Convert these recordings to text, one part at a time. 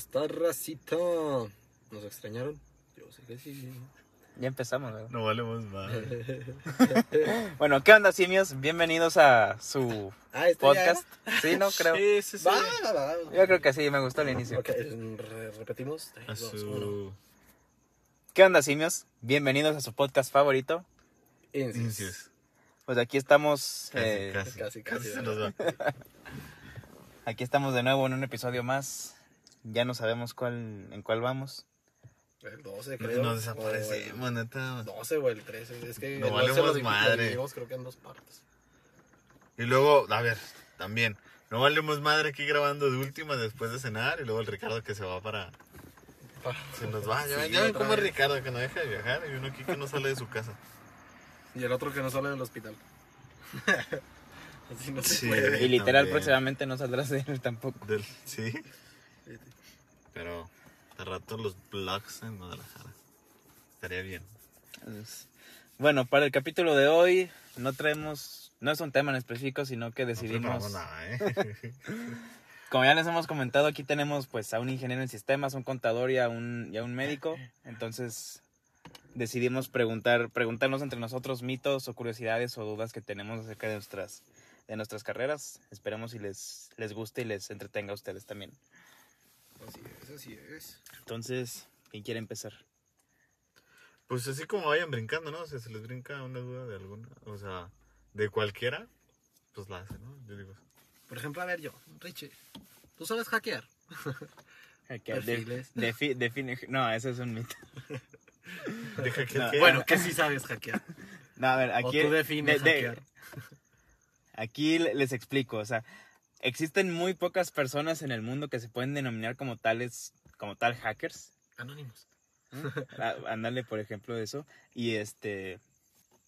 está, racita? ¿Nos extrañaron? Yo sé que sí. Ya empezamos, ¿verdad? No valemos madre. Bueno, ¿qué onda, simios? Bienvenidos a su Ah, ¿este ya podcast. Sí, no creo. Sí, sí, sí. Va, va, va. Yo creo que sí, me gustó el inicio. Ok, re- repetimos. A Tres, dos, uno. su... ¿Qué onda, simios? Bienvenidos a su podcast favorito. Incius. Incius. Pues aquí estamos, Casi, eh, casi. Casi, casi. se nos va. aquí estamos de nuevo en un episodio más. Ya no sabemos cuál, en cuál vamos. El 12, creo. Nos o desaparecemos, neta. el 12 o el 13. Es que No el 12 valemos madre. dividimos creo que en dos partes. Y luego, a ver, también. No valemos madre aquí grabando de última después de cenar. Y luego el Ricardo que se va para. Se nos va. Ya, Sí, ya ven cómo es. Ricardo que no deja de viajar. Y uno aquí que no sale de su casa. Y el otro que no sale del hospital. Así no se Sí. puede. Y literal, también. próximamente no saldrás de él tampoco. Del, sí. Pero de rato los vlogs en Guadalajara. Estaría bien. Bueno, para el capítulo de hoy no traemos, no es un tema en específico, sino que No decidimos, preparamos nada, ¿eh? como ya les hemos comentado, aquí tenemos pues a un ingeniero en sistemas, un contador y a un, y a un médico. Entonces decidimos preguntar, preguntarnos entre nosotros mitos o curiosidades o dudas que tenemos acerca de nuestras, de nuestras carreras. Esperemos si les, les guste y les entretenga a ustedes también. Así es, así es. Entonces, ¿quién quiere empezar? Pues así como vayan brincando, ¿no? O sea, se les brinca una duda de alguna, o sea, de cualquiera, pues la hacen, ¿no? Yo digo, Por ejemplo, a ver yo, Richie, ¿tú sabes hackear? Hackear, de- defi- define, no, eso es un mito. deja que No. Bueno, que sí sabes hackear. No, a ver, o aquí... tú defines de- de- hackear. Aquí le- les explico, o sea, existen muy pocas personas en el mundo que se pueden denominar como tales, como tal hackers. Anónimos. Ah, Ándale, por ejemplo, eso. Y este,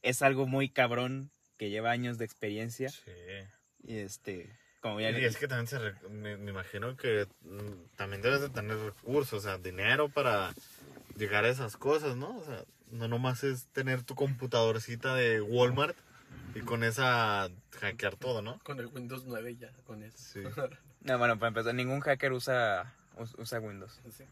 es algo muy cabrón que lleva años de experiencia. Sí. Y este, como ya Y es que también se, re- me, me imagino que mm, también debes de tener recursos, o sea, dinero para llegar a esas cosas, ¿no? O sea, no nomás es tener tu computadorcita de Walmart y con esa hackear todo, ¿no? Con el Windows 9 ya, con eso. Sí. No, bueno, para empezar, ningún hacker usa, us- usa Windows. Sí.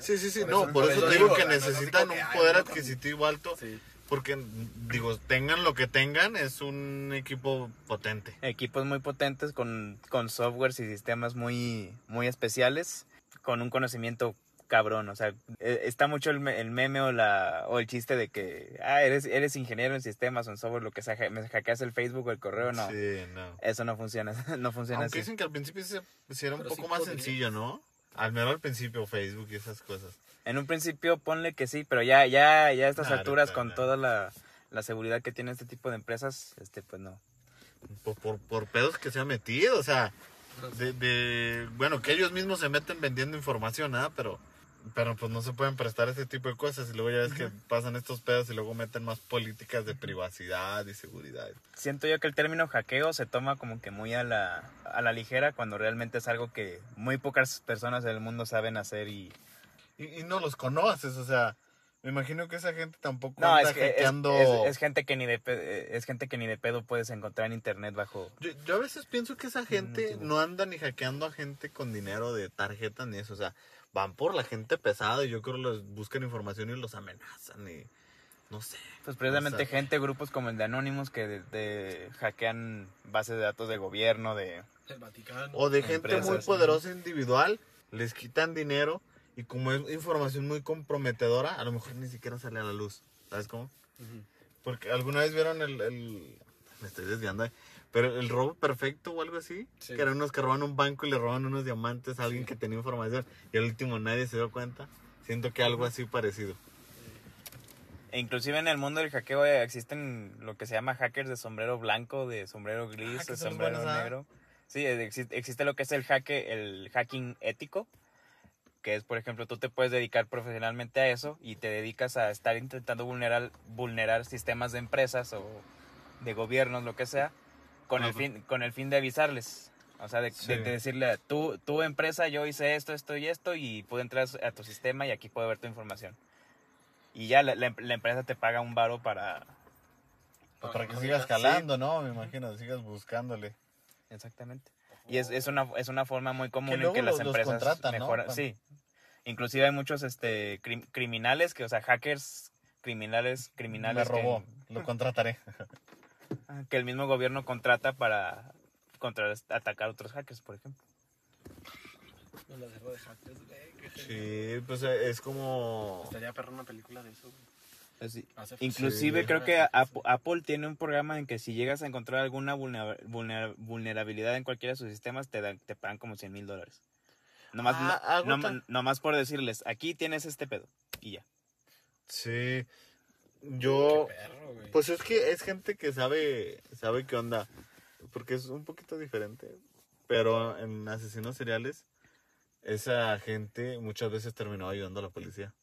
Sí, sí, sí, Por no, eso- por, eso, digo digo, que necesitan no, un que, poder adquisitivo alto, Sí. porque, digo, tengan lo que tengan, es un equipo potente. Equipos muy potentes con, con softwares y sistemas muy, muy especiales, con un conocimiento cabrón. O sea, eh, está mucho el, me- el meme o, la, o el chiste de que, ah, eres, eres ingeniero en sistemas o en software, lo que sea, me hackeas el Facebook o el correo, no. Sí, no. Eso no funciona, no funciona Aunque así. dicen que al principio sí era un Pero poco sí más podrías. sencillo, ¿no? Al menos al principio Facebook y esas cosas. En un principio ponle que sí, pero ya, ya, ya a estas Nah, alturas, con no. toda la, la seguridad que tiene este tipo de empresas, este, pues no. Por, por, por pedos que se ha metido, o sea, de, de- bueno, que ellos mismos se meten vendiendo información, ¿ah? Pero, pero pues no se pueden prestar este tipo de cosas y luego ya ves que pasan estos pedos y luego meten más políticas de privacidad y seguridad. Siento yo que el término hackeo se toma como que muy a la, a la ligera cuando realmente es algo que muy pocas personas del mundo saben hacer y... Y, y no los conoces, o sea, me imagino que esa gente tampoco No, anda es, hackeando... es- es gente que ni de pe- es gente que ni de pedo puedes encontrar en internet bajo... Yo, yo a veces pienso que esa gente motivo. no anda ni hackeando a gente con dinero de tarjeta ni eso. O sea, van por la gente pesada y yo creo que los buscan información y los amenazan y no sé. Pues precisamente O sea- gente, grupos como el de Anonymous que de- de- hackean bases de datos de gobierno, de... El Vaticano. O de gente muy poderosa individual, les quitan dinero y como es información muy comprometedora, a lo mejor ni siquiera sale a la luz. ¿Sabes cómo? Porque alguna vez vieron el... el- me estoy desviando, eh, pero el robo perfecto o algo así, Sí. que eran unos que roban un banco y le roban unos diamantes a alguien Sí. que tenía información y al último nadie se dio cuenta. Siento que algo así parecido. E inclusive en el mundo del hackeo eh, existen lo que se llama hackers de sombrero blanco, de sombrero gris, Ah, que de sombrero buenos, ¿ah? negro. Sí, eh, exi- existe lo que es el hacke, el hacking ético, que es, por ejemplo, tú te puedes dedicar profesionalmente a eso y te dedicas a estar intentando vulnerar, vulnerar sistemas de empresas o de gobiernos, lo que sea, con, el, pues. fin, con el fin de avisarles. O sea, de, Sí. de- de decirle, tú, tu empresa, yo hice esto, esto y esto y puedo entrar a tu sistema y aquí puedo ver tu información. Y ya la, la la empresa te paga un varo para... Pues para que no sigas calando, ¿no? Me imagino, sigas buscándole. Exactamente. Y es, es, una, es una forma muy común en luego que las los- los empresas contratan, ¿no? mejoran. Cuando- Sí, Inclusive hay muchos este crim- criminales que, o sea, hackers criminales, Me criminales robó, que, lo contrataré. que el mismo gobierno contrata para contra atacar a otros hackers, por ejemplo. No la cerró de hackers, güey. qué genial. Sí, pues eh, es como... Estaría perro una película de eso, güey. Así. Hace Inclusive Sí. creo que Ap- Apple tiene un programa en que si llegas a encontrar alguna vulnera- vulnera- vulnerabilidad en cualquiera de sus sistemas, te, dan, te pagan como 100 mil dólares. Nomás, Ah, no- algo no- nomás por decirles, aquí tienes este pedo. Y ya. Sí. Yo... Perro. Pues es que es gente que sabe, sabe qué onda. Porque es un poquito diferente. Pero en asesinos seriales, esa gente muchas veces terminó ayudando a la policía.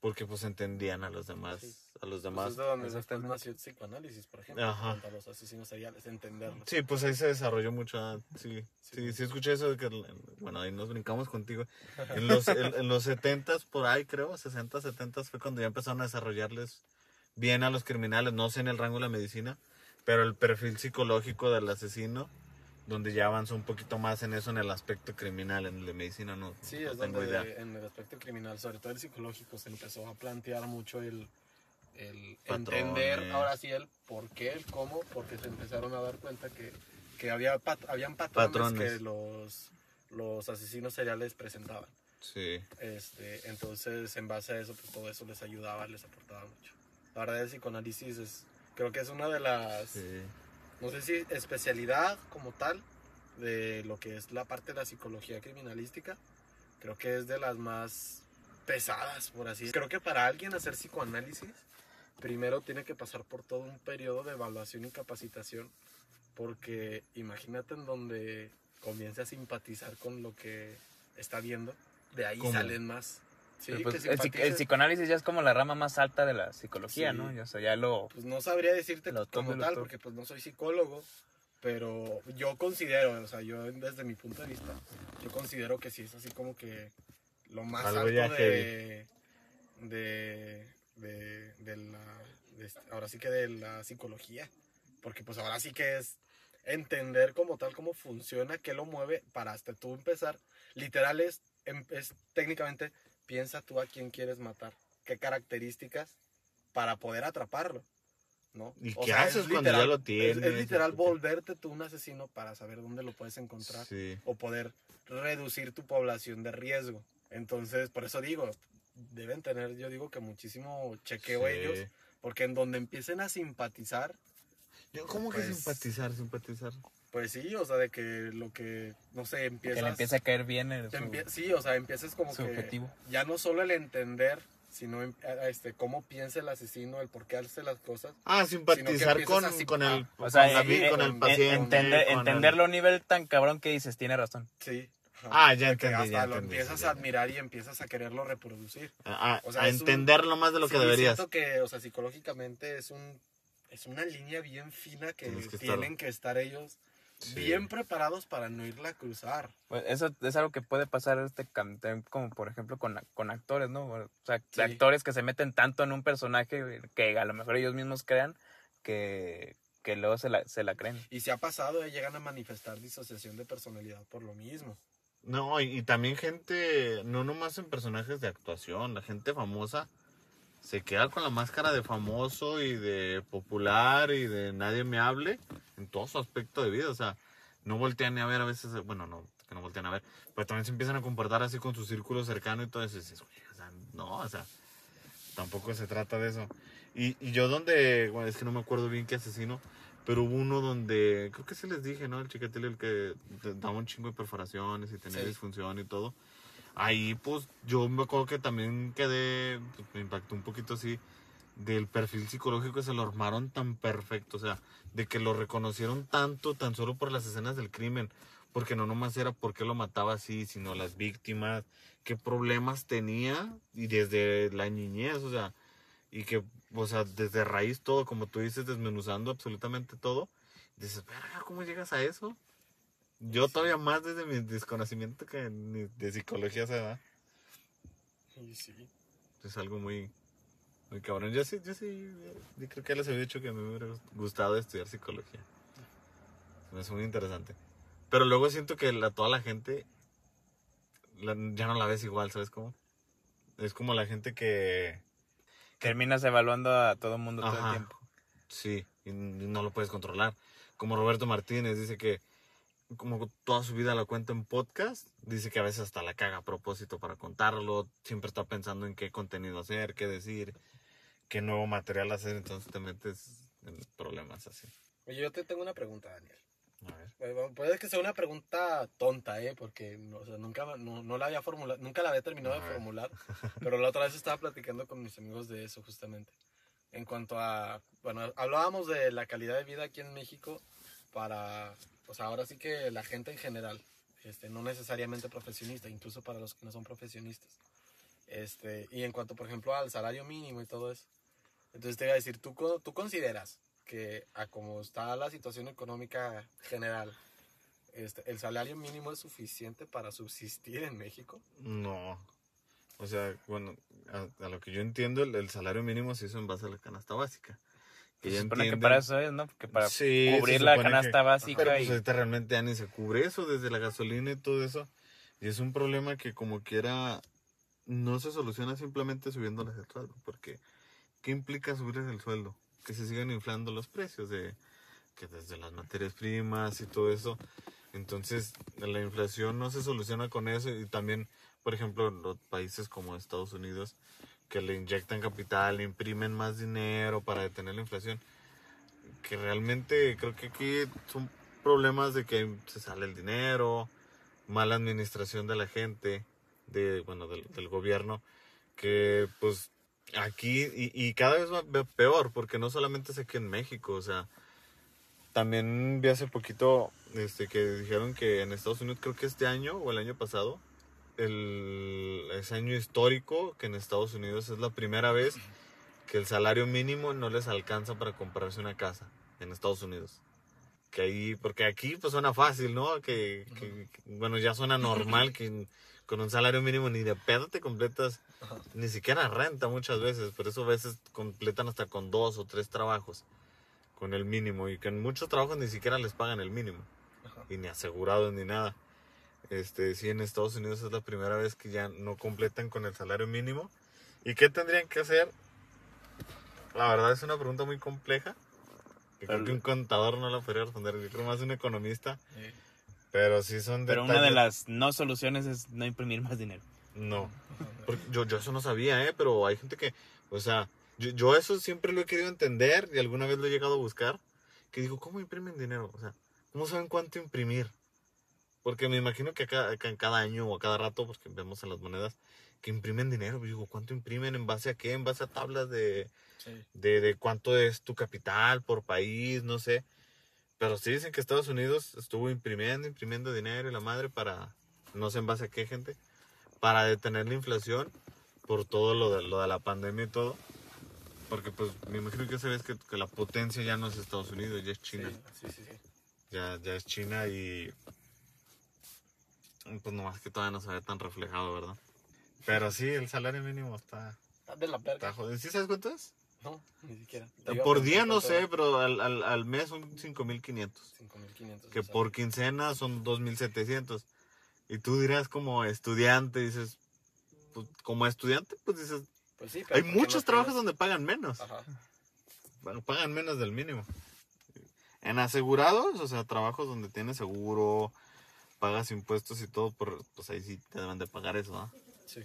Porque pues entendían a los demás. Sí. A los Pues demás. es de donde después nació el psicoanálisis, por ejemplo. Ajá. Los asesinos seriales, entenderlo. Sí, pues ahí se desarrolló mucho. ah, Sí, Sí. sí, sí, escuché eso de que, bueno, ahí nos brincamos contigo. En los, en, en los 70s, por ahí creo, 60, 70 fue cuando ya empezaron a desarrollarles bien a los criminales, no sé en el rango de la medicina, pero el perfil psicológico del asesino, donde ya avanzó un poquito más en eso, en el aspecto criminal, en el de medicina no, Sí, no es tengo idea. donde en el aspecto criminal, sobre todo el psicológico, se empezó a plantear mucho el, el Patrones. entender ahora sí el por qué, el cómo, porque se empezaron a dar cuenta que, que había pat- habían patrones, Patrones. que los, los asesinos seriales presentaban. Sí, Este, entonces, en base a eso, pues todo eso les ayudaba, les aportaba mucho. La verdad, el psicoanálisis es, creo que es una de las, sí. No sé si especialidad como tal de lo que es la parte de la psicología criminalística. Creo que es de las más pesadas, por así decirlo. Creo que para alguien hacer psicoanálisis, primero tiene que pasar por todo un periodo de evaluación y capacitación, porque imagínate en donde comience a simpatizar con lo que está viendo, de ahí ¿Cómo? salen más. Sí, pues, que el, el psicoanálisis ya es como la rama más alta de la psicología, Sí. ¿no? Ya, o sea, ya lo... Pues no sabría decirte Lo como lo tal, porque pues no soy psicólogo, pero yo considero, o sea, yo desde mi punto de vista, yo considero que sí es así como que lo más Algo alto de, de, de, de la, de ahora sí que de la psicología, porque pues ahora sí que es entender como tal cómo funciona, qué lo mueve para hasta tú empezar, literal es, em- es técnicamente, piensa tú a quién quieres matar, qué características para poder atraparlo. ¿no? ¿Y O qué sea, es haces cuando ya literal- lo es- tienes? Es, literal volverte tú un asesino para saber dónde lo puedes encontrar Sí. o poder reducir tu población de riesgo. Entonces, por eso digo, deben tener, yo digo que muchísimo chequeo Sí. ellos, porque en donde empiecen a simpatizar, Yo, ¿Cómo que Pues- simpatizar, simpatizar? Pues sí, o sea, de que lo que, no sé, empiezas... Que le empiece a caer bien el, su- sí, o sea, empiezas como su que objetivo. ya no solo el entender, sino em- este, cómo piensa el asesino, el por qué hace las cosas. Ah, simpatizar con, así- con el, O sea, con, la- eh, con el eh, paciente. entender, con el- entenderlo a un nivel tan cabrón que dices, tiene razón. Sí. Ah, ya que entendí, hasta ya lo entendí, empiezas ya. a admirar y empiezas a quererlo reproducir. A, a- O sea, a es un- entenderlo más de lo que Sí, deberías. Siento que, o sea, psicológicamente es un es una línea bien fina que, que tienen que estar ellos Sí. bien preparados para no irla a cruzar. Pues eso es algo que puede pasar este como por ejemplo con, con actores, ¿no? O sea, Sí. actores que se meten tanto en un personaje que a lo mejor ellos mismos crean que, que luego se la, se la creen. Y se ha pasado, eh, llegan a manifestar disociación de personalidad por lo mismo. No, y, y también gente, no nomás en personajes de actuación, la gente famosa se queda con la máscara de famoso y de popular y de nadie me hable en todo su aspecto de vida. O sea, no voltean ni a ver a veces, bueno, no, que no voltean a ver, pero también se empiezan a comportar así con su círculo cercano y todo eso. Y dices, "Oye, o sea, no, o sea, tampoco se trata de eso. Y, y yo donde, bueno, es que no me acuerdo bien qué asesino, pero hubo uno donde, creo que sí les dije, ¿no? El chiquetil, el que daba un chingo de perforaciones y tenía Sí. disfunción y todo. Ahí, pues, yo me acuerdo que también quedé, pues, me impactó un poquito así, del perfil psicológico que se lo armaron tan perfecto, o sea, de que lo reconocieron tanto, tan solo por las escenas del crimen, porque no nomás era por qué lo mataba así, sino las víctimas, qué problemas tenía, y desde la niñez, o sea, y que, o sea, desde raíz todo, como tú dices, desmenuzando absolutamente todo, dices, ¿cómo llegas a eso? Yo todavía más desde mi desconocimiento que ni de psicología se da. Y sí. Es algo muy, muy cabrón. Yo sí, yo sí, yo creo que les había dicho que me hubiera gustado estudiar psicología. Se me hace muy interesante. Pero luego siento que la, toda la gente la- ya no la ves igual, ¿sabes cómo? Es como la gente que... Terminas evaluando a todo el mundo todo el tiempo. Sí, y no lo puedes controlar. Como Roberto Martínez dice que como toda su vida la cuenta en podcast, dice que a veces hasta la caga a propósito para contarlo, siempre está pensando en qué contenido hacer, qué decir, qué nuevo material hacer, entonces te metes en problemas así. Oye, yo te tengo una pregunta, Daniel. A ver. Eh, Puede que sea una pregunta tonta, ¿eh? Porque no, o sea, nunca, no, no la había formulado, nunca la había terminado de formular. Pero la otra vez estaba platicando con mis amigos de eso, justamente. En cuanto a, bueno, hablábamos de la calidad de vida aquí en México para, sea, ahora sí que la gente en general, este, no necesariamente profesionista, incluso para los que no son profesionistas. Este, y en cuanto, por ejemplo, al salario mínimo y todo eso. Entonces te iba a decir, ¿tú, tú consideras que a como está la situación económica general, este, el salario mínimo es suficiente para subsistir en México? No. O sea, bueno, a, a lo que yo entiendo, el, el salario mínimo se hizo en base a la canasta básica. Que Se supone que para eso es, ¿no? Porque para Sí, cubrir la canasta que- básica Pero pues y... ahorita realmente ya ni se cubre eso, desde la gasolina y todo eso. Y es un problema que como quiera no se soluciona simplemente subiéndoles el sueldo. Porque, ¿qué implica subirles el sueldo? Que se sigan inflando los precios de que desde las materias primas y todo eso. Entonces, la inflación no se soluciona con eso. Y también, por ejemplo, en los países como Estados Unidos, que le inyectan capital, le imprimen más dinero para detener la inflación que realmente creo que aquí son problemas de que se sale el dinero, mala administración de la gente, de bueno, del, gobierno, que pues aquí y, y cada vez va va peor, porque no solamente es aquí en México, o sea, también vi hace poquito este que dijeron que en Estados Unidos creo que este año o el año pasado el es año histórico que en Estados Unidos es la primera vez que el salario mínimo no les alcanza para comprarse una casa en Estados Unidos. Que ahí, porque aquí pues suena fácil, ¿no? Que, que- que, bueno, ya suena normal que con un salario mínimo ni de pedo te completas ni siquiera renta muchas veces, por eso a veces completan hasta con dos o tres trabajos con el mínimo y que en muchos trabajos ni siquiera les pagan el mínimo Ajá. y ni asegurados ni nada. Este, sí, en Estados Unidos es la primera vez que ya no completan con el salario mínimo. ¿Y qué tendrían que hacer? La verdad es una pregunta muy compleja. Que creo que un contador no la podría responder. Yo creo más un economista. Pero sí son Pero una de las no soluciones es no imprimir más dinero. No. Porque yo, yo eso no sabía, ¿eh? Pero hay gente que, o sea, yo, yo eso siempre lo he querido entender y alguna vez lo he llegado a buscar. Que digo, ¿cómo imprimen dinero? O sea, ¿cómo saben cuánto imprimir? Porque me imagino que en cada año o a cada rato, porque vemos en las monedas, que imprimen dinero. Digo, ¿cuánto imprimen? ¿En base a qué? ¿En base a tablas de, sí. de, de cuánto es tu capital por país? No sé. Pero sí dicen que Estados Unidos estuvo imprimiendo, imprimiendo dinero y la madre para, no sé en base a qué gente, para detener la inflación por todo lo de, lo de la pandemia y todo. Porque pues me imagino que sabes que, que la potencia ya no es Estados Unidos, ya es China. Sí, sí. Ya, ya es China y pues nomás que todavía no se ve tan reflejado, ¿verdad? Pero sí, el salario mínimo está, Está de la está verga. jodido. ¿Sí sabes cuánto es? No, ni siquiera. A Por día preguntar no sé, pero al, al, al mes son 5.500. 5.500. Que o sea, por quincena son 2.700. Y tú dirás como estudiante, dices, pues, como estudiante, pues dices, Pues sí, pero hay ¿por qué muchos trabajos tienes? donde pagan menos. Ajá. Bueno, pagan menos del mínimo. En asegurados, o sea, trabajos donde tienes seguro, pagas impuestos y todo, por, pues ahí sí te deben de pagar eso, ¿no? Sí.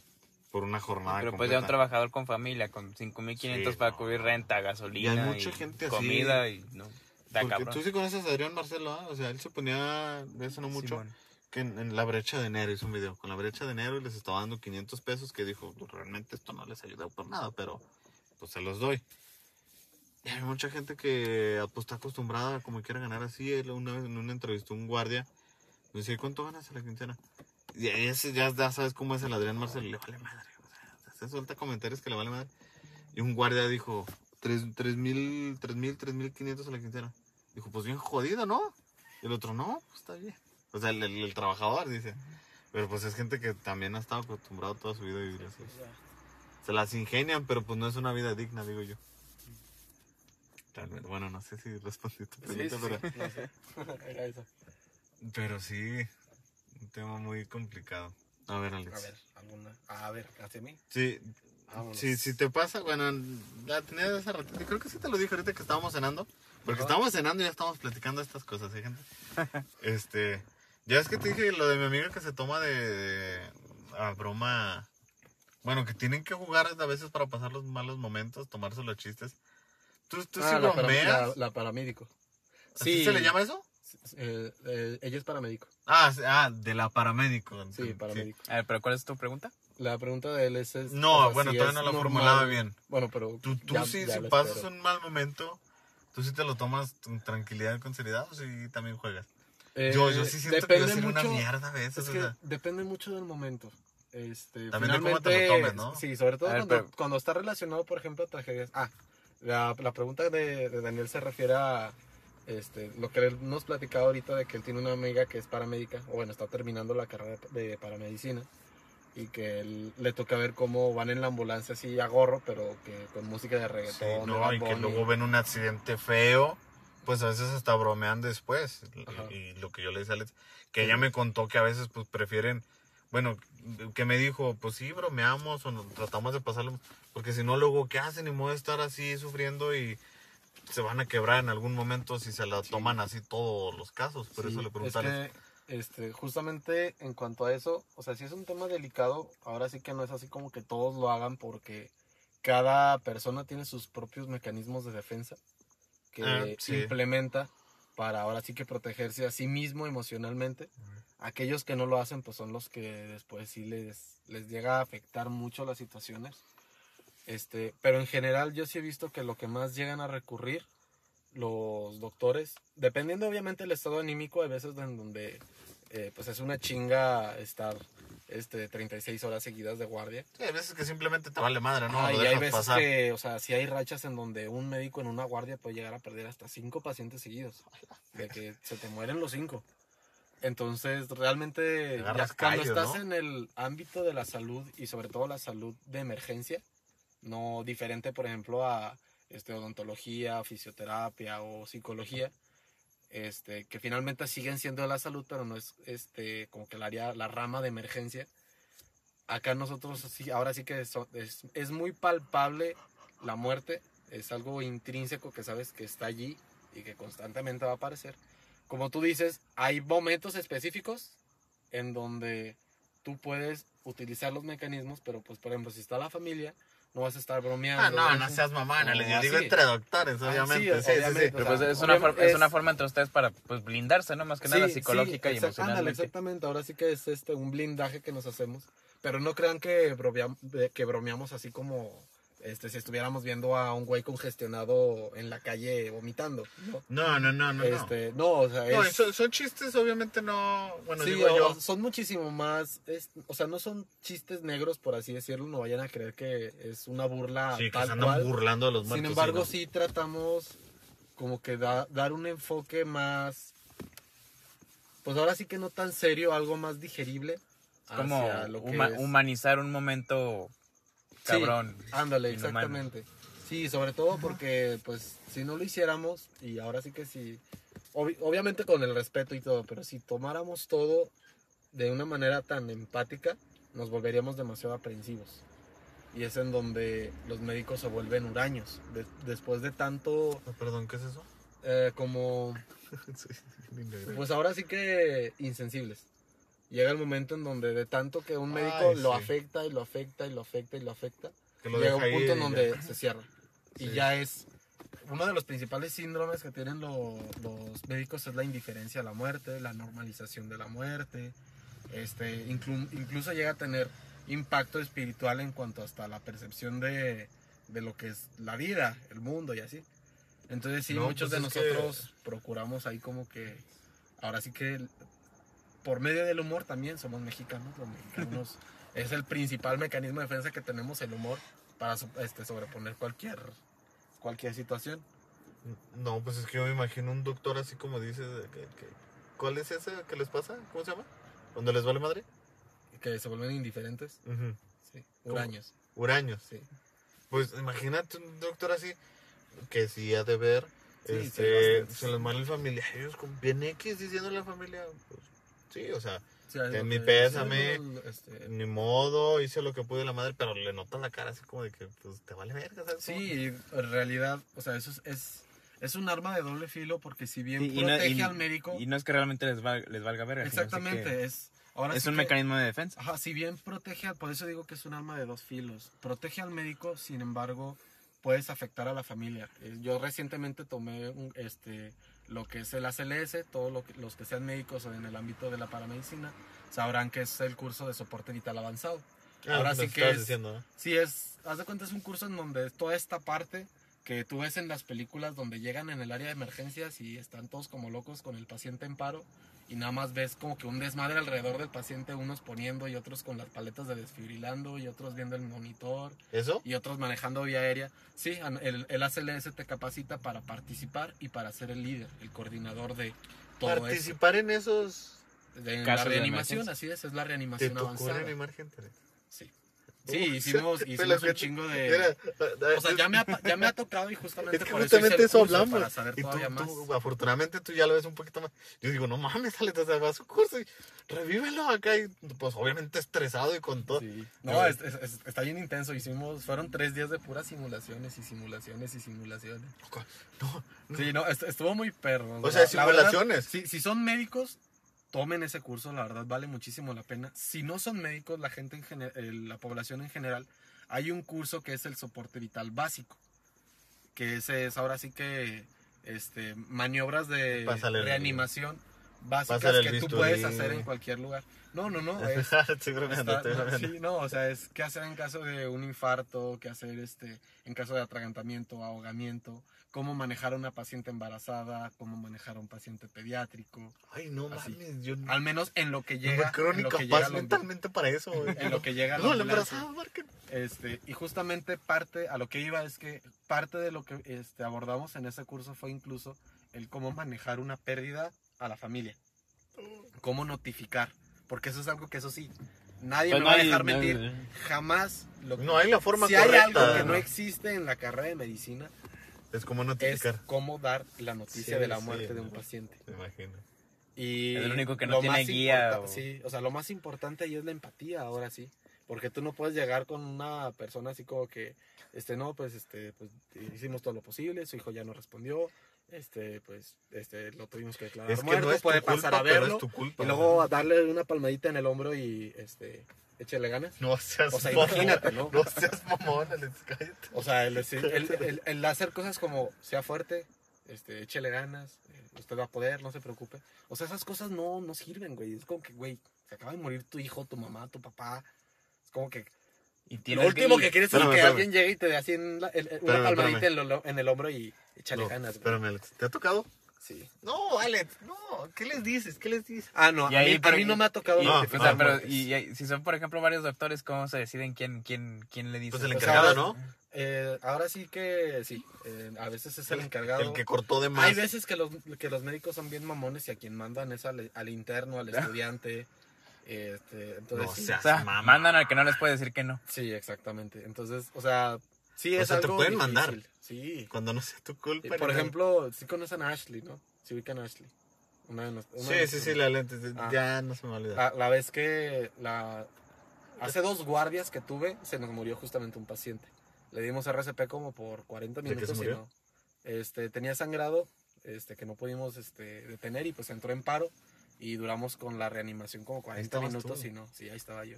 Por una jornada Pero pues ya un trabajador con familia, con 5.500 Sí, para no. cubrir renta, gasolina, Y hay mucha gente así. comida y no. Está Porque cabrón. tú sí conoces a Adrián Marcelo, ¿ah? O sea, él se ponía, de eso no mucho, Simón. que en, en la brecha de enero hizo un video con la brecha de enero y les estaba dando 500 pesos que dijo, "Pues, realmente esto no les ayuda por nada, pero pues se los doy. Y hay mucha gente que pues, está acostumbrada como quiera ganar así. Él una vez en una entrevista un guardia me dice, ¿cuánto ganas a la quincena? Y ya, ya sabes cómo es el Adrián Marcelo, le vale madre. O sea, se suelta comentarios que le vale madre. Y un guardia dijo, tres, tres mil, tres mil, tres mil quinientos a la quincena. Dijo, pues bien jodido, ¿no? Y el otro, no, pues está bien. O sea, el, el- el trabajador dice. Pero pues es gente que también ha estado acostumbrado toda su vida a vivir así. Se las ingenian, pero pues no es una vida digna, digo yo. Realmente, Bueno, no sé si respondí tu pregunta, sí, pero, no sé. Era eso. Pero sí, un tema muy complicado. A ver, Alex. A ver, alguna. A ver, hacia mí. Sí, si, si te pasa, bueno, la tenía de hace ratito. Creo que sí te lo dije ahorita que estábamos cenando. Porque estábamos cenando y ya estábamos platicando estas cosas, ¿sí, gente? este, ya es que te dije lo de mi amiga que se toma de, de- a broma. Bueno, que tienen que jugar a veces para pasar los malos momentos, tomarse los chistes. ¿Tú, tú sí Ah, la, para- bromeas? la, la paramédico. ¿Así se le llama eso? Eh, eh, ella es paramédico. Ah, sí, ah, de la paramédico. Sí, paramédico. A ver, pero ¿cuál es tu pregunta? La pregunta de él es... es- No, o sea, bueno, si todavía no la normal- formulaba bien. Bueno, pero... Tú, tú ya- sí, ya si pasas espero. un mal momento, ¿tú sí te lo tomas con tranquilidad y con seriedad o sí también juegas? Eh, yo, yo sí siento que yo depende soy una mucho- mierda a veces. Es o que sea. depende mucho del momento. Este, También de cómo te lo finalmente, tomes, ¿no? Sí, sobre todo ver, cuando, pero- cuando está relacionado, por ejemplo, a tragedias. Ah, la, la pregunta de, de Daniel se refiere a este, lo que él nos platicaba ahorita de que él tiene una amiga que es paramédica, o bueno, está terminando la carrera de paramedicina, y que él, le toca ver cómo van en la ambulancia así a gorro, pero que con música de reggaetón. de no, y que luego ven un accidente feo, pues a veces hasta bromean después. Y, y lo que yo le decía a Alex, que ella me contó que a veces pues prefieren, bueno, que me dijo, pues sí, bromeamos o no- tratamos de pasarlo, porque si no luego, ¿qué hacen? Y voy a estar así sufriendo y se van a quebrar en algún momento si se la toman así todos los casos. Por eso le es que, este, justamente en cuanto a eso, o sea, si es un tema delicado, ahora sí que no es así como que todos lo hagan porque cada persona tiene sus propios mecanismos de defensa que sí. implementa para ahora sí que protegerse a sí mismo emocionalmente. Aquellos que no lo hacen, pues son los que después sí les, les llega a afectar mucho las situaciones. Este, pero en general yo sí he visto que lo que más llegan a recurrir los doctores, dependiendo obviamente del estado anímico, hay veces en donde eh, pues es una chinga estar este 36 horas seguidas de guardia. Sí, hay veces que simplemente te vale madre, ¿no? Ah, Lo y hay veces pasar. que, o sea, si hay rachas en donde un médico en una guardia puede llegar a perder hasta cinco pacientes seguidos, de que se te mueren los cinco. Entonces, realmente, ya cuando callo, estás ¿no? en el ámbito de la salud y sobre todo la salud de emergencia, no diferente, por ejemplo, a este, odontología, fisioterapia o psicología, este, que finalmente siguen siendo de la salud, pero no es este, como que el área, la rama de emergencia. Acá nosotros, sí, ahora sí que so- es, es muy palpable la muerte, es algo intrínseco que sabes que está allí y que constantemente va a aparecer. Como tú dices, hay momentos específicos en donde tú puedes utilizar los mecanismos, pero pues por ejemplo, si está la familia, no vas a estar bromeando. Ah, no, no seas mamana. No, yo digo entre doctores, Ah, obviamente. sí, Sí. Pero pues es, una for- obviamente es una forma entre ustedes para pues blindarse, ¿no? Más que nada psicológica sí, y exact- ándale, exactamente, ahora sí que es este un blindaje que nos hacemos, pero no crean que, de- que bromeamos así como este si estuviéramos viendo a un güey congestionado en la calle vomitando, ¿no? No, no, no, no. no. Este, no, o sea, No, es- son, son chistes, obviamente no. Bueno, sí, digo yo. son muchísimo más, es- o sea, no son chistes negros, por así decirlo, no vayan a creer que es una burla Sí, que se andan cual. burlando de los muertos. Sin embargo, ¿no? sí tratamos como que da- dar un enfoque más, pues ahora sí que no tan serio, algo más digerible. Como hacia lo que huma- es- humanizar un momento Sí, cabrón. ándale, inhumano. exactamente. Sí, sobre todo porque, pues, si no lo hiciéramos, y ahora sí que sí, obvi- obviamente con el respeto y todo, pero si tomáramos todo de una manera tan empática, nos volveríamos demasiado aprensivos. Y es en donde los médicos se vuelven huraños. De- después de tanto, Ah, Perdón, ¿qué es eso? eh, como, Sí, pues ahora sí que insensibles. Llega el momento en donde de tanto que un médico Ay, lo sí. afecta y lo afecta y lo afecta y lo afecta, que lo llega un punto en donde ya. se cierra. Y ya es uno de los principales síndromes que tienen lo- los médicos es la indiferencia a la muerte, la normalización de la muerte. Este, inclu- incluso llega a tener impacto espiritual en cuanto hasta la percepción de, de lo que es la vida, el mundo y así. Entonces sí, No, muchos pues de que- nosotros procuramos ahí como que, ahora sí que por medio del humor también somos mexicanos, los mexicanos es el principal mecanismo de defensa que tenemos el humor para este, sobreponer cualquier cualquier situación. No, pues es que yo me imagino un doctor así como dices. que- que- ¿Cuál es ese que les pasa? ¿Cómo se llama? ¿Donde les vale madre? Que se vuelven indiferentes. Ujú. Sí. ¿Cómo? Huraños. Huraños. Sí. Pues imagínate un doctor así que sí ha de ver. Sí, sí, este, bastante. se les manda el familia. Ellos con bien X diciendo a la familia. Pues, sí, o sea, Sí, mi pésame. este, Ni modo, hice lo que pude la madre, pero le notas la cara así como de que, pues, te vale verga, ¿sabes? Sí, y en realidad, o sea, eso es, es, es un arma de doble filo porque si bien Sí, y no- protege y- al médico, Y no es que realmente les, val- les valga verga. exactamente, que es, ahora Es sí un que- mecanismo de defensa. Ajá, si bien protege, al- por eso digo que es un arma de dos filos. Protege al médico, sin embargo, puedes afectar a la familia. Eh, Yo recientemente tomé un, este, lo que es el ACLS, todos lo los que sean médicos en el ámbito de la paramedicina sabrán que es el curso de soporte vital avanzado. Ah, ahora sí que es- diciendo, ¿no? Sí, es, haz de cuenta, es un curso en donde toda esta parte que tú ves en las películas donde llegan en el área de emergencias y están todos como locos con el paciente en paro y nada más ves como que un desmadre alrededor del paciente, unos poniendo y otros con las paletas de desfibrilando y otros viendo el monitor ¿Eso? y otros manejando vía aérea. Sí, el, el ACLS te capacita para participar y para ser el líder, el coordinador de todo eso. Participar en esos... De la de reanimación, así es, es la ¿Te reanimación tocó avanzada. reanimar gente? Sí. Sí, hicimos, hicimos un chingo de... O sea, ya me ha, ya me ha tocado y justamente Es que por eso hice justamente el eso curso, hablamos. Para saber Y tú, todavía más. tú, afortunadamente, tú ya lo ves un poquito más. Yo digo, no mames, sale, te va a su curso y revívelo acá. Y pues obviamente estresado y con todo. Sí. No, es- es- es- está bien intenso. Hicimos, fueron tres días de puras simulaciones y simulaciones y simulaciones. No, no. Sí, no, est- estuvo muy perro. O sea, verdad, simulaciones. si, si son médicos, tomen ese curso, la verdad vale muchísimo la pena. Si no son médicos, la gente en gene- eh, la población en general, hay un curso que es el soporte vital básico, que ese es ahora sí que este maniobras de Pásale el- reanimación básicas que tú puedes hacer en cualquier lugar. No, no, no, es Estoy bromeando, Está- estoy no, bromeando. sí, no, o sea, es qué hacer en caso de un infarto, qué hacer este, en caso de atragantamiento, ahogamiento, cómo manejar a una paciente embarazada, cómo manejar a un paciente pediátrico, Ay, no Así. mames. Yo no al menos en lo que me llega, en lo que capaz llega la- mentalmente para eso. güey. en lo que llega la No, la embarazada, marquen. Este, y justamente parte, a lo que iba es que parte de lo que este, abordamos en ese curso fue incluso el cómo manejar una pérdida a la familia, cómo notificar, porque eso es algo que eso sí, nadie Pues me no va a hay- dejar no- mentir, jamás lo No hay la forma si hay correcta. algo que no ¿no? existe en la carrera de medicina Es como es notificar. cómo dar la noticia Sí, de la sí, muerte de un paciente. Me imagino. Y Es el único que no lo tiene guía o- Sí, o sea, lo más importante ahí es la empatía, ahora sí. Porque tú no puedes llegar con una persona así como que, este, no, pues, este, pues, hicimos todo lo posible, su hijo ya no respondió, este, pues, este, lo tuvimos que declarar Es que muerto, no es puede tu culpa, pasar a pero verlo, es tu culpa. y luego darle una palmadita en el hombro y, este, échele ganas. No seas O sea, mamón. imagínate, ¿no? No seas mamón, Alex, cállate. O sea, el, decir- el- el- el hacer cosas como sea fuerte, este, échele ganas, eh, usted va a poder, no se preocupe. O sea, esas cosas no, no sirven, güey. Es como que, güey, se acaba de morir tu hijo, tu mamá, tu papá. Es como que Y lo último que quieres es que espérame. alguien llegue y te dé así en la- en- en una palmadita en, lo- en el hombro y échale No, ganas, güey. espérame, Alex. ¿Te ha tocado? Sí. No, Alex, no. ¿Qué les dices? ¿Qué les dices? Ah, no, Y a, ahí, mí, pero- a mí no me ha tocado. y- No, o sea, pero y, y si son, por ejemplo, varios doctores, ¿cómo se deciden quién, quién, quién le dice? Pues el encargado, ahora- ¿no? Eh, ahora sí que sí. eh, a veces es el encargado. El que cortó de más. Hay veces que los, que los médicos son bien mamones y a quien mandan es al, al interno, al estudiante. Este, entonces, No sí, seas O sea, mandan al que no les puede decir que no. sí, exactamente. Entonces, o sea, sí O es sea, te algo pueden mandar. difícil. Sí. Cuando no sea tu culpa. Ni por ejemplo, sí conocen a Ashley, ¿no? Sí ubican a Ashley. Una de nos- una de Sí, sí, sí, la lente. Ah. Ya no se me olvida. La, la vez que la hace dos guardias que tuve, se nos murió justamente un paciente. Le dimos RCP como por 40 ¿De qué se minutos y murió? no. Este, tenía sangrado, este, que no pudimos este, detener y pues entró en paro y duramos con la reanimación como 40 estabas minutos tú. y no, sí, ahí estaba yo.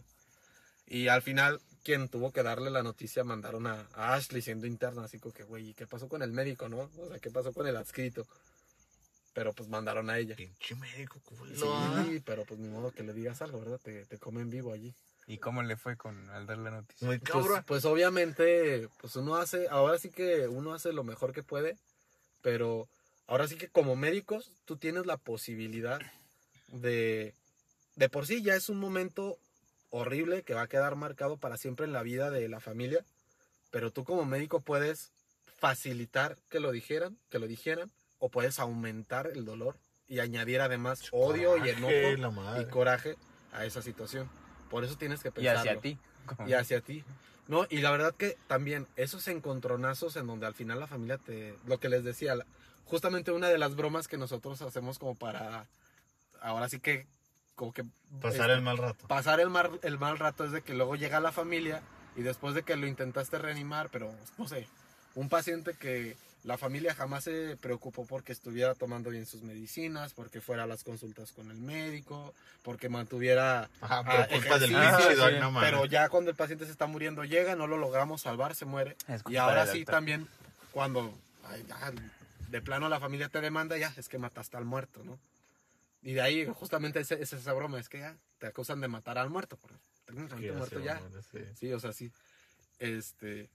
Y al final, quien tuvo que darle la noticia, mandaron a, a Ashley siendo interna, así como que, güey, ¿y qué pasó con el médico, no? O sea, ¿qué pasó con el adscrito? Pero pues mandaron a ella. Pinche médico culo. Sí, pero pues ni modo que le digas algo, ¿verdad? Te, te comen vivo allí. ¿Y cómo le fue con al dar la noticia? Muy Pues, cabrón. pues obviamente, pues uno hace, ahora sí que uno hace lo mejor que puede, pero ahora sí que como médicos tú tienes la posibilidad de, de por sí ya es un momento horrible que va a quedar marcado para siempre en la vida de la familia, pero tú como médico puedes facilitar que lo dijeran, que lo dijeran, o puedes aumentar el dolor y añadir además odio y enojo la madre. y coraje a esa situación. Por eso tienes que Y pensarlo hacia ti. y hacia ti. No, y la verdad que también esos encontronazos en donde al final la familia te, lo que les decía, justamente una de las bromas que nosotros hacemos como para, ahora sí que como que Pasar este, el mal rato. pasar el mal, el mal rato es de que luego llega la familia y después de que lo intentaste reanimar, pero no sé, un paciente que la familia jamás se preocupó porque estuviera tomando bien sus medicinas, porque fuera a las consultas con el médico, porque mantuviera Ajá, ah, culpa del sí, no mames. pero ya cuando el paciente se está muriendo llega, no lo logramos salvar, se muere. Y ahora sí doctor. también cuando ay, ya, de plano la familia te demanda, ya es que mataste al muerto, ¿no? Y de ahí justamente ese- es esa broma, es que ya te acusan de matar al muerto, pero técnicamente Sí, muerto sí, ya. hombre, sí. Sí, o sea, sí. Este.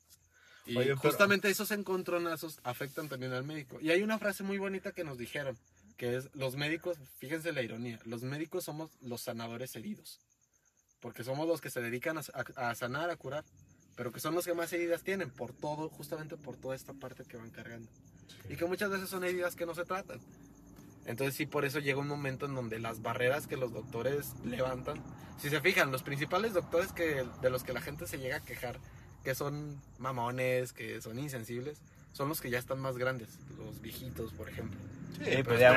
Y Oye, pero- justamente esos encontronazos afectan también al médico. Y hay una frase muy bonita que nos dijeron, que es, los médicos, fíjense la ironía, los médicos somos los sanadores heridos. Porque somos los que se dedican a, a- a sanar, a curar. Pero que son los que más heridas tienen, por todo, justamente por toda esta parte que van cargando. Y que muchas veces son heridas que no se tratan. Entonces sí, por eso llega un momento en donde las barreras que los doctores levantan, si se fijan, los principales doctores que, de los que la gente se llega a quejar, que son mamones, que son insensibles, son los que ya están más grandes, los viejitos, por ejemplo. Sí, pero pues ya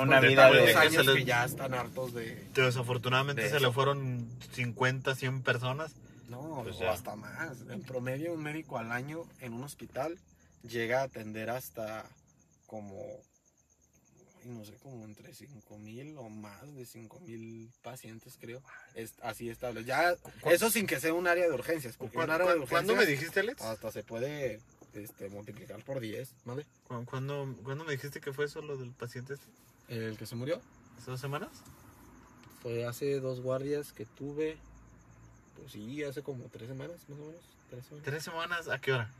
una, vida de... años les- que ya están hartos de... Desafortunadamente De se le fueron 50, 100 personas. No, Pues o ya. hasta más. En promedio, un médico al año en un hospital llega a atender hasta como, no sé, como entre 5 mil o más de 5 mil pacientes, creo. Es, así estable. Ya, ¿Cu- eso sin que sea un área de urgencias. Porque un ¿Cuándo, área de cuándo- cuándo me dijiste, Alex? hasta se puede este, multiplicar por 10, ¿vale? ¿Cu- ¿Cuándo, cuándo me dijiste que fue eso lo del paciente este? El que se murió ¿Hace dos semanas? fue hace dos guardias que tuve, pues sí, hace como tres semanas, más o menos. Tres semanas. ¿Tres semanas? ¿A qué hora?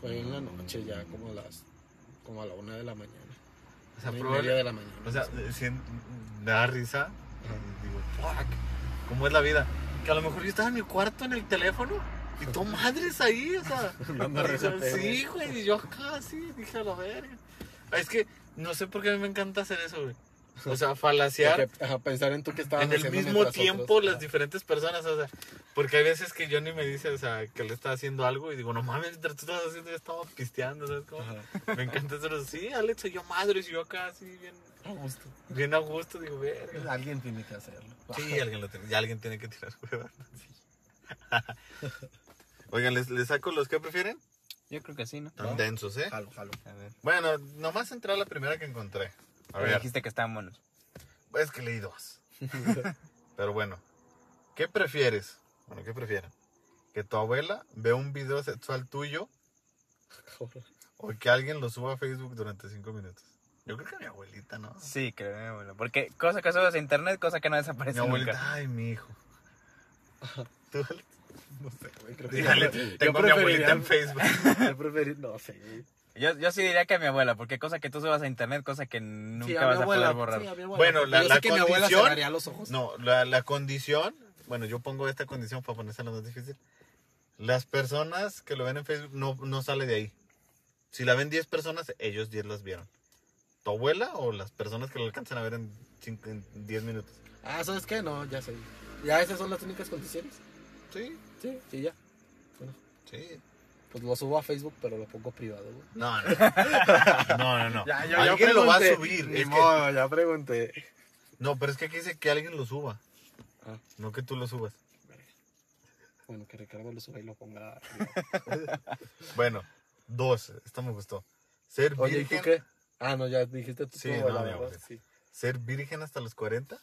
Fue en la noche ya, como a las, como a la una de la mañana. O sea, probable- de la mañana. O sea, eh, me da risa. Digo, fuck, ¿cómo es la vida? Que a lo mejor yo estaba en mi cuarto en el teléfono y tú madres ahí, o sea. Reseteo. sí, güey, y yo acá, sí, dije a la verga. Es que no sé por qué a mí me encanta hacer eso, güey. O sea, falaciar Porque, ajá, pensar en tú que estabas en el mismo tiempo otros- las diferentes personas, o sea, porque hay veces que ni me dice, o sea, que le está haciendo algo y digo, no mames, mientras tú estabas haciendo, yo estaba pisteando, ¿sabes cómo? Ajá, Me encanta hacer eso. Sí, Alex, y yo madres, y yo acá así, bien, a gusto. bien a gusto, digo, verga. Alguien tiene que hacerlo. Sí, alguien lo tiene, ya alguien tiene que tirar hueva. Oigan, ¿les, les saco los que prefieren? Yo creo que sí, ¿no? Tan densos, ¿eh? Jalo, jalo. A ver. Bueno, nomás entré a la primera que encontré. A ver, dijiste que estaban buenos. es que leí dos. Pero bueno, ¿qué prefieres? Bueno, ¿qué prefieren? ¿Que tu abuela vea un video sexual tuyo o que alguien lo suba a Facebook durante cinco minutos? Yo creo que mi abuelita, ¿no? Sí, creo, mi abuelo. Porque cosa que subes a internet, cosa que no Mi desaparece abuelita, nunca. ay, mi hijo. ¿Tú? No sé, güey. Creo que Dígale, yo tengo a mi abuelita en Facebook. Yo no sé. Yo, yo sí diría que a mi abuela, porque cosa que tú subas a internet, cosa que nunca Sí, a mi vas a abuela, poder borrar. sí, a mi abuela, Bueno, la- yo que mi abuela los ojos. No, la, la condición, bueno, yo pongo esta condición para ponérsela más difícil. Las personas que lo ven en Facebook no, no sale de ahí. Si la ven 10 personas, ellos 10 las vieron. ¿Tu abuela o las personas que lo alcanzan a ver en, cinco- en 10 minutos? Ah, ¿sabes qué? No, ya sé. ¿Ya esas son las únicas condiciones? Sí, Sí, sí, ya. Bueno, sí. pues lo subo a Facebook, pero lo pongo privado, güey. No, no. No, no, no. Ya, yo- yo alguien lo va a pregunté. subir. Ni es que- modo, ya pregunté. no, pero es que aquí dice que alguien lo suba. Ah. No que tú lo subas. Bueno, que Ricardo lo suba y lo ponga. Bueno, dos. Esto me gustó. Ser Oye, ¿y virgen. tú qué? Ah, no, ya dijiste tú. Sí, tu no, abuela. Sí. ser virgen hasta los 40.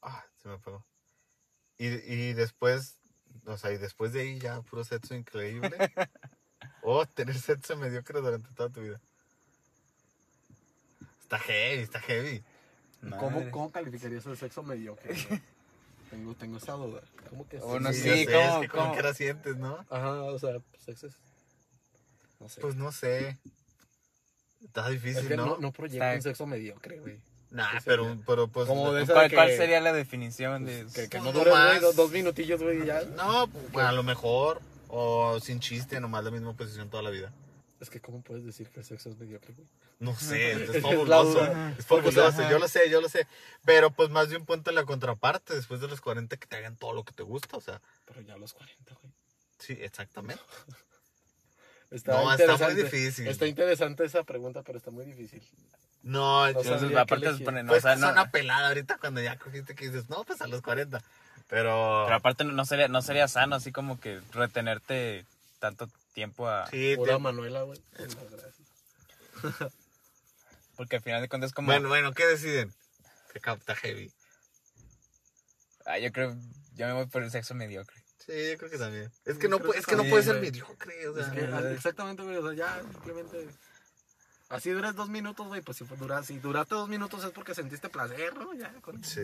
Ah, se me apagó. Y, y después, o sea, y después de ahí ya puro sexo increíble. o tener sexo mediocre durante toda tu vida. Está heavy, está heavy. ¿Cómo. ¿Cómo calificarías el sexo mediocre? tengo, tengo esa duda. ¿Cómo que Bueno, Sí, sí, sé, ¿cómo- es que cómo? sientes, ¿no? Ajá, o sea, pues sexo es. No sé. Pues no sé. Está es difícil, que ¿no? no, no proyecta Está- un sexo mediocre, güey. Nah, sí, pero, sería. pero pues... Como de ¿Cuál, que- cuál sería la definición de...? Que, que Pues no no dure, más. dos, dos minutillos, güey, y ya. No, pues, a lo mejor. O sin chiste, nomás la misma posición toda la vida. Es que, ¿cómo puedes decir que el sexo es mediocre, güey? No sé, es fabuloso. Es fabuloso, yo lo sé, yo lo sé. Pero pues más de un punto en la contraparte, después de los 40 que te hagan todo lo que te gusta, o sea, Pero ya a los 40, güey. sí, exactamente. Está No, está muy difícil. Está interesante esa pregunta, pero está muy difícil. No, yo- qué aparte, elegir. pone- no, pues o sea, es no- una pelada ahorita cuando ya cogiste que dices, no, pues a los 40. Pero, pero aparte no sería, no sería sano así como que retenerte tanto tiempo a... sí, Pura Manuela, güey. Porque al final de cuentas como... bueno, bueno, ¿qué deciden? Que capta heavy. Ah, yo creo, yo me voy por el sexo mediocre. Sí, yo creo que también. Es Yo que no, puede, que es que no puede ser güey. mediocre, o sea. Es que, exactamente, güey. O sea, ya simplemente. Así duras dos minutos, güey. Pues si, fue- dura, si duraste dos minutos es porque sentiste placer, ¿no? Ya. Con... Sí.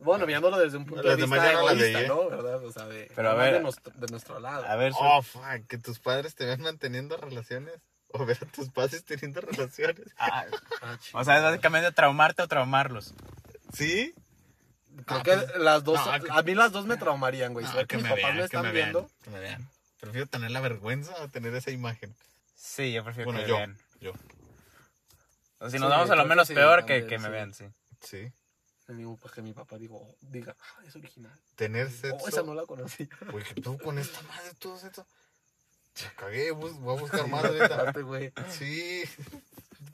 Bueno, viéndolo desde un punto de vista egoísta, leí, ¿eh? ¿no? ¿Verdad? O sea, de, Pero a nada más ver- de, nuestro, de nuestro lado. A ver, su- Oh, fuck, que tus padres te ven manteniendo relaciones. O ver a tus padres teniendo relaciones. ah, Ah, o sea, es básicamente traumarte o traumarlos. ¿Sí? Creo Ah, que pues, las dos. no, a, que- a mí las dos me traumarían, güey. No, que mis papás me que están vean, viendo. que me vean. Prefiero tener la vergüenza a tener esa imagen. Sí, yo prefiero Bueno, que yo. me vean. Yo. O si Sí, nos vamos a lo menos sí, peor que, me sí. vean, sí. Sí. Le digo, pues que mi papá digo, diga, ah, es original. Tener sexo. Oh, esa no la conocí. Güey, ¿qué pedo con esta madre? Todo esto. Me cagué, voy a buscar más ahorita. Güey. Sí.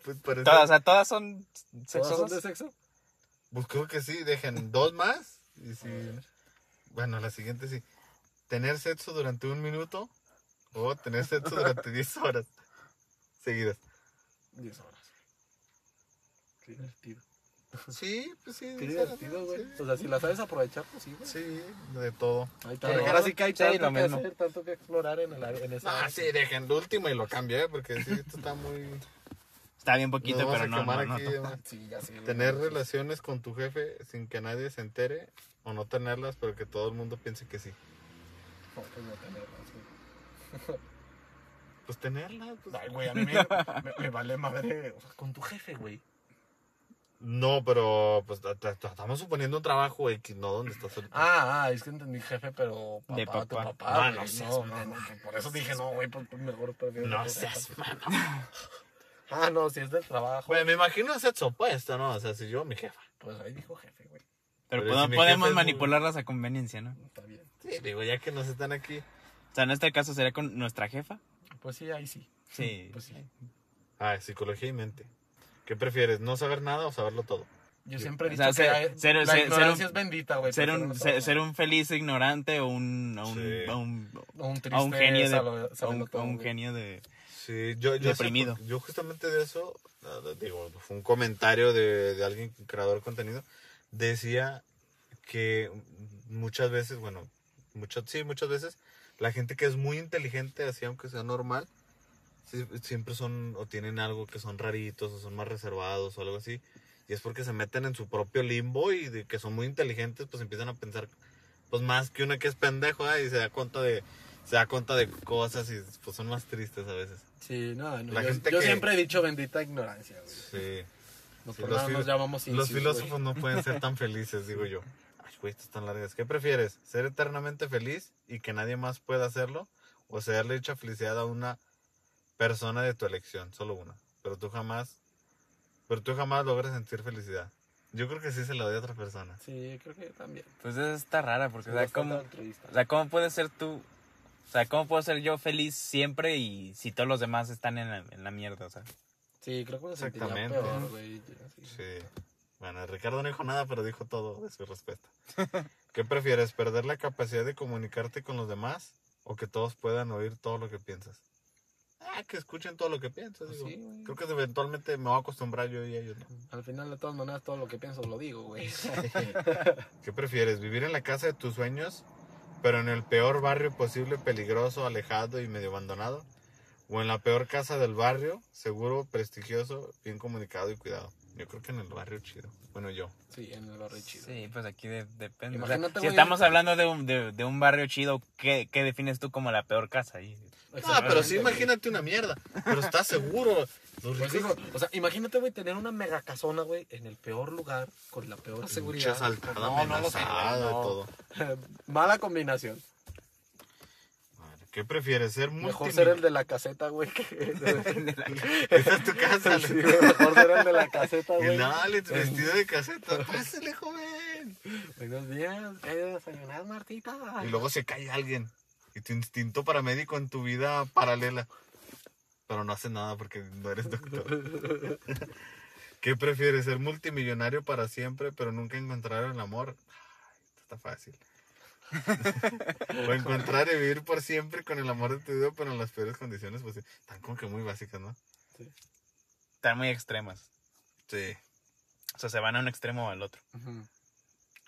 Pues parece. Todas, o sea, todas son ¿Todas son sexosas. de sexo? Pues creo que sí, dejen dos más. Y si. Bueno, la siguiente sí. Tener sexo durante un minuto o tener sexo durante 10 horas seguidas. 10 horas. Qué divertido. Sí, pues sí. Qué 10 horas, divertido, güey. sí. O sea, si la sabes aprovechar, pues sí, güey. Sí, de todo. Ahí está. Sí, Ahora sí que hay sí, tanto lo que mismo. hacer, tanto que explorar en, el, en esa Ah, área. sí, dejen lo último y lo cambio, ¿eh? Porque sí, esto está muy. Está bien poquito, pero a no, quemar no, no, aquí. Sí, ya sé. Tener güey. relaciones con tu jefe sin que nadie se entere o no tenerlas, pero que todo el mundo piense que sí. No, pues no tenerlas, güey. Pues tenerlas. pues. Ay, güey, a mí me, me- me vale madre. O sea, con tu jefe, güey. No, pero pues ta- ta- ta- estamos suponiendo un trabajo X, no donde estás ahorita. Ah, ah, es que entendí jefe, pero papá, De tu papá. papá. Ah, güey. no seas no, no, por eso dije, no, güey, pues, pues, mejor prefiero. no tu seas papá. mano. Ah, no, si es del trabajo. Bueno, me imagino sexo opuesto, ¿no? O sea, si yo, mi jefa. Pues ahí dijo jefe, güey. Pero, Pero podemos- si mi podemos jefe es muy- manipularlas a conveniencia, ¿no? Está bien. Sí, digo, ya que nos están aquí. O sea, en este caso sería con nuestra jefa. Pues sí, ahí sí. Sí. Pues sí. Ah, psicología y mente. ¿Qué prefieres, no saber nada o saberlo todo? Yo siempre he O dicho sea, que ser- la ser- ignorancia un- es bendita, güey. Ser un, no ser, saber ser un feliz ignorante o un, o un, Sí. o un, O un o un genio de, saberlo un, todo, genio de... Sí, yo, Deprimido. yo justamente de eso, digo, fue un comentario de, de alguien, creador de contenido, decía que muchas veces, bueno, muchas, sí, muchas veces, la gente que es muy inteligente, así aunque sea normal, siempre son o tienen algo que son raritos o son más reservados o algo así. Y es porque se meten en su propio limbo y de que son muy inteligentes, pues empiezan a pensar, pues más que uno que es pendejo, ¿eh? y se da cuenta de, se da cuenta de cosas y pues son más tristes a veces. Sí, no, no, La yo, gente yo que- siempre he dicho bendita ignorancia, güey. Sí. Los nos llamamos filósofos güey. no pueden ser tan felices, digo yo. Ay, güey, estas están largas. ¿Qué prefieres? ¿Ser eternamente feliz y que nadie más pueda hacerlo? ¿O darle dicha felicidad a una persona de tu elección? Solo una. Pero tú jamás, pero tú jamás logras sentir felicidad. Yo creo que sí se la doy a otra persona. Sí, creo que también. Pues está rara, porque, o sea, ¿cómo, o sea, ¿cómo puedes ser tú? O sea, ¿cómo puedo ser yo feliz siempre y si todos los demás están en la, en la mierda? O sea, Sí, creo que me Exactamente. peor, güey. Sí. Sí. Bueno, Ricardo no dijo nada, pero dijo todo de su respuesta. ¿Qué prefieres? ¿Perder la capacidad de comunicarte con los demás o que todos puedan oír todo lo que piensas? Ah, que escuchen todo lo que piensas. Digo. sí, güey. Creo que eventualmente me voy a acostumbrar yo y ellos. ¿no? Al final, de todas maneras, todo lo que pienso lo digo, güey. ¿Qué prefieres? ¿Vivir en la casa de tus sueños, pero en el peor barrio posible, peligroso, alejado y medio abandonado? ¿O en la peor casa del barrio, seguro, prestigioso, bien comunicado y cuidado? Yo creo que en el barrio chido. Bueno, yo. Sí, en el barrio chido. sí, pues aquí de- depende. O sea, si estamos hablando de un, de, de un barrio chido, ¿qué, ¿qué defines tú como la peor casa? ahí? Ah, pero sí, imagínate una mierda. Pero estás seguro. Los Pues ricos digo, o sea, imagínate, güey, tener una mega casona, güey, en el peor lugar, con la peor Pinche seguridad. asaltada, No, no no. todo. Mala combinación. ¿Qué prefieres? ¿Ser Mejor multimil- ser el de la caseta, güey. que- Esa es tu casa. Sí, güey, mejor ser el de la caseta, güey. dale, tu vestido de caseta. Pásale, joven. Buenos días, ¿qué hay de desayunar, Martita? Y luego se cae alguien. Y tu instinto paramédico en tu vida paralela. Pero no hace nada porque no eres doctor. ¿Qué prefieres, ser multimillonario para siempre, pero nunca encontrar el amor? Ay, esto está fácil. o encontrar y vivir por siempre con el amor de tu vida, pero en las peores condiciones, pues sí, están como que muy básicas, ¿no? Están muy extremas. Sí. O sea, se van a un extremo o al otro. Ujú.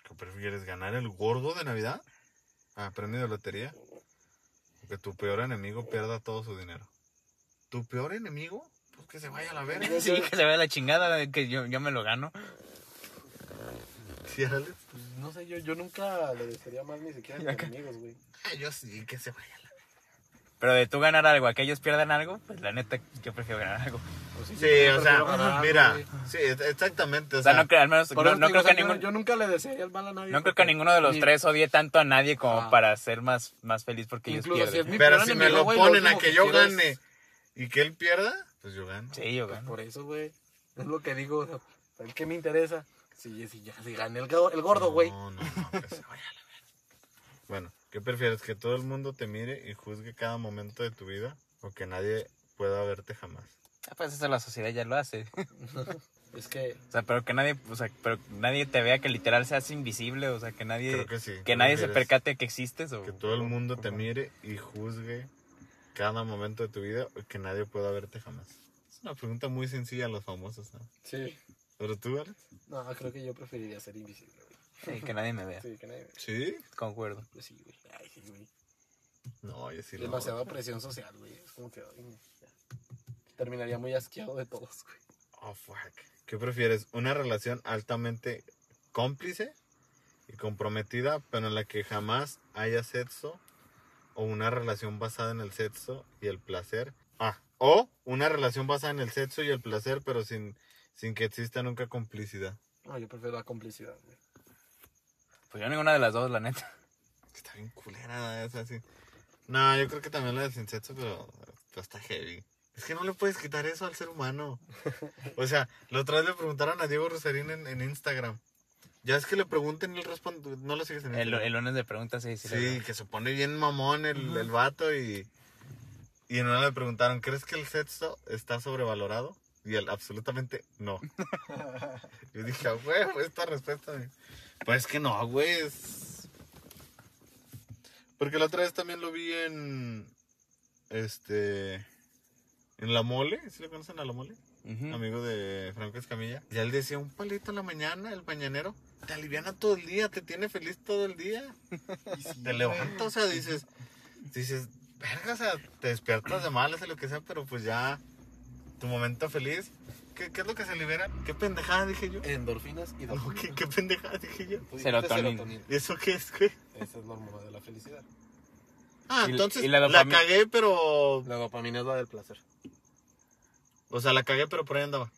¿Qué prefieres, ganar el gordo de Navidad? Ah, premio de lotería. O que tu peor enemigo pierda todo su dinero. ¿Tu peor enemigo? Pues que se vaya a la verga. Sí, que se vea la chingada, que yo, yo me lo gano. Sí, Alex. Pues, no sé, yo, yo nunca le desearía mal ni siquiera a mis amigos, güey. Ah, yo sí, que se vaya la Pero de tú ganar algo a que ellos pierdan algo, pues la neta, yo prefiero ganar algo. Pues Sí, o sea, ganar, mira, güey. sí, exactamente, o O sea, sea, no creo, al menos, no, eso no digo, creo o sea, que yo- ningún, yo, nunca le desearía el mal a nadie. no creo que ninguno de los ni- tres odie tanto a nadie como Ah. para ser más, más feliz porque ellos Incluso si es pierden. mi pero si me lo güey, ponen a que yo gane y que él pierda, pues yo gano. Sí, yo Pues gano. por eso, güey. Es lo que digo. o sea, ¿El que me interesa? Si, si ya si gané el, el gordo, güey. No, no, no, que se vaya a la verga. Bueno, ¿qué prefieres? ¿Que todo el mundo te mire y juzgue cada momento de tu vida? ¿O que nadie pueda verte jamás? Ah, pues eso la sociedad ya lo hace. Es que O sea, pero que nadie, o sea, pero nadie te vea que literal seas invisible, o sea, que nadie, Creo que sí. que ¿Qué nadie se percate que existes o Que todo el mundo te mire y juzgue cada momento de tu vida o que nadie pueda verte jamás. Es una pregunta muy sencilla a los famosos, ¿no? sí. ¿Pero tú, Alex? No, creo que yo preferiría ser invisible, güey. Sí, que nadie me vea. Sí, que nadie. ¿Sí? Concuerdo. Pues sí, güey. Ay, sí, güey. No, yo sí lo Demasiada presión social, güey. Es como que. ay. Terminaría muy asqueado de todos, güey. Oh, fuck. ¿Qué prefieres? ¿Una relación altamente cómplice y comprometida, pero en la que jamás haya sexo? ¿O una relación basada en el sexo y el placer? Ah, o una relación basada en el sexo y el placer, pero sin, sin que exista nunca complicidad. No, yo prefiero la complicidad, güey. Pues yo ninguna de las dos, la neta. Está bien culera esa, así. No, yo creo que también la de sin sexo, pero, pero está heavy. Es que no le puedes quitar eso al ser humano. O sea, la otra vez le preguntaron a Diego Rosarín en, en Instagram. Ya es que le pregunten y él responde. No lo sigues en El, Instagram. el lunes de preguntas, sí, sí. Sí, que se pone bien mamón el, el vato y, y en una le preguntaron, ¿crees que el sexo está sobrevalorado? Y él, absolutamente no. Yo dije, "Ah, güey, pues esta respuesta. güey". Pues que no, güey. es- Porque la otra vez también lo vi en, este, en La Mole, ¿sí lo conocen a La Mole? Amigo de Franco Escamilla. Y él decía, un palito en la mañana, el mañanero, te aliviana todo el día, te tiene feliz todo el día. te levanta, o sea, dices, dices, verga, o sea, te despiertas de malas o lo que sea, pero pues ya, tu momento feliz. ¿Qué, qué es lo que se libera? ¿Qué pendejada dije yo? Endorfinas y No, dopamina. ¿qué, qué pendejada dije yo? Dijiste Serotonina. ¿Y eso qué es, güey? Esa es la hormona de la felicidad. Ah, Y- entonces y la la, cagué, pero... La dopamina es la del placer. O sea, la cagué, pero por ahí andaba.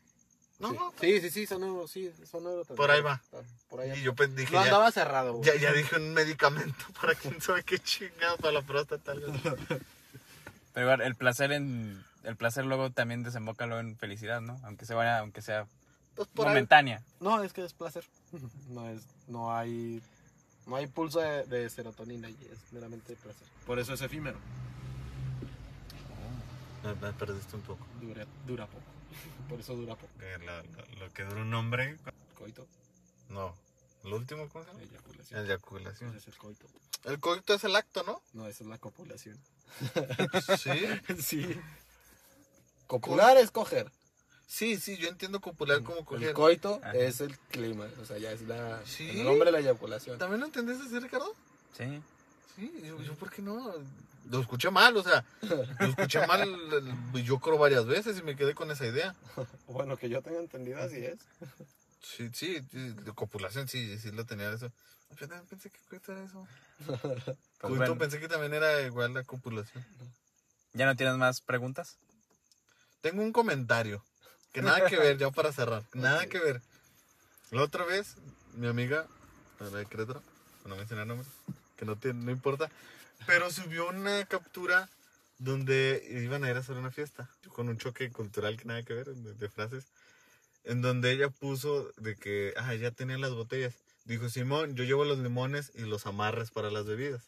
No, sí. no, Sí, sí, sí, son, neuro- sí, son neurotransmisores. Por ahí va. Ah, Por ahí Y yo pues, dije, No ya- andaba cerrado, güey. Ya, ya dije un medicamento para quién sabe qué chingado para la próstata. Pero igual, el placer en el placer luego también desemboca luego en felicidad, ¿no? Aunque se vaya, aunque sea Pues por ahí. momentánea. No, es que es placer. No es, no hay, no hay pulso de, de serotonina y es meramente placer. Por eso es efímero. Me, me perdiste un poco. Dura, dura poco. Por eso dura poco. La- la- lo que dura un hombre. Coito, No. ¿Lo último cómo se llama? eyaculación. Eyaculación. Ese es el coito. El coito es el acto, ¿no? No, esa es la copulación. Sí. sí. Copular es coger. Sí, sí, yo entiendo copular como coger. El coito Ajá. es el clima. O sea, ya es la. ¿Sí? El nombre de la eyaculación. ¿También lo entendés así, Ricardo? Sí. Sí, yo, yo ¿por qué no? Lo escuché mal, o sea, lo escuché mal, yo creo varias veces y me quedé con esa idea. Bueno, que yo tenga entendido así es. Sí, sí, sí, de copulación, sí, sí lo tenía eso. Yo también pensé que coito era eso. Pues Coito bueno, pensé que también era igual la copulación. ¿Ya no tienes más preguntas? Tengo un comentario que nada que ver, ya para cerrar, nada que ver. La otra vez, mi amiga, la de Querétaro, no mencionar nombres, que no, tiene, no importa, pero subió una captura donde iban a ir a hacer una fiesta, con un choque cultural que nada que ver, de, de frases, en donde ella puso de que, ah, ya tenían las botellas. Dijo, Simón, yo llevo los limones y los amarres para las bebidas.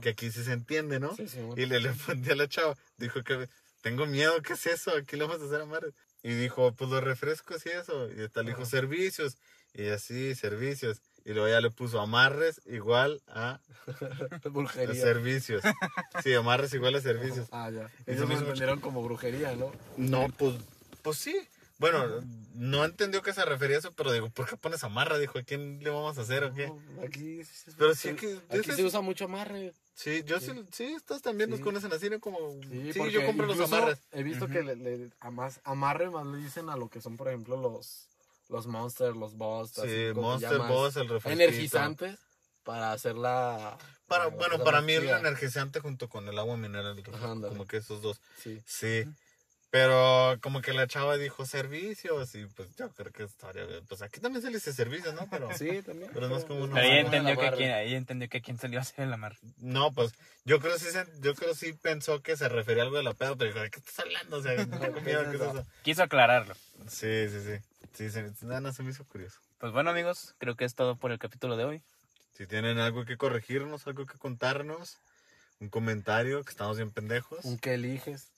Que aquí sí se entiende, ¿no? Sí, sí, Y le, le a la chava, dijo que tengo miedo, ¿qué es eso? Aquí le vamos a hacer amarres. Y dijo, pues los refrescos y eso. Y tal dijo Ajá. servicios. Y así, servicios. Y luego ya le puso amarres igual a servicios. Sí, amarres igual a servicios. Ah, ya. Lo hizo entendieron como brujería, ¿no? No, pues, pues sí. Bueno, no entendió que se refería a eso, pero digo, ¿por qué pones amarra? Dijo, ¿a quién le vamos a hacer o qué? No, Aquí, Pero sí que- aquí ese se usa mucho amarre. Sí, yo sí, sí, estos también nos Sí. conocen así, ¿no? Como, sí, porque yo compro los amarres. He visto que le, le- a más amarre más le dicen a lo que son, por ejemplo, los, los Monster, los Boss. Sí, Monster Boss, el refresquito. Energizantes para hacer la... Para, la bueno, para mí el energizante junto con el agua mineral, como que esos dos. Sí. Sí. Pero como que la chava dijo servicios y pues yo creo que estaría bien. Pues aquí también se le dice servicios, ¿no? Pero Sí, también. Pero no es como uno- Pero ella No, entendió, que quién, ella entendió que a quién iba a hacer el amarre. no, pues yo creo sí se- yo creo sí pensó que se refería a algo de la peda, pero dijo, ¿de qué estás hablando? O sea, no miedo, ¿qué es eso? Quiso aclararlo. Sí, sí, sí. Sí, se, nada, no, se me hizo curioso. Pues bueno, amigos, creo que es todo por el capítulo de hoy. Si tienen algo que corregirnos, algo que contarnos, un comentario, que estamos bien pendejos. ¿Un qué eliges?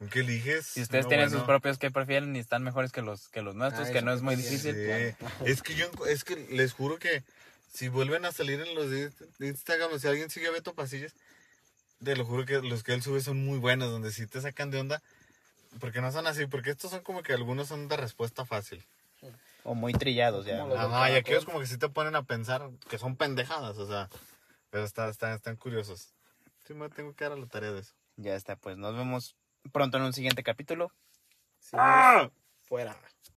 ¿Un qué eliges? Si ustedes No, tienen bueno. sus propios que prefieren y están mejores que los, que los nuestros, Ah, que eso no es muy difícil. Sí. Es que yo, es que les juro que si vuelven a salir en los de Instagram, si alguien sigue a Beto Pasillas, te lo juro que los que él sube son muy buenos, donde sí te sacan de onda, porque no son así, porque estos son como que algunos son de respuesta fácil. O muy trillados ya. Ajá, y aquellos como que sí te ponen a pensar que son pendejadas, o sea, pero está, está- están curiosos. Sí, me tengo que dar a la tarea de eso. Ya está, pues nos vemos pronto en un siguiente capítulo. Sí, Fuera.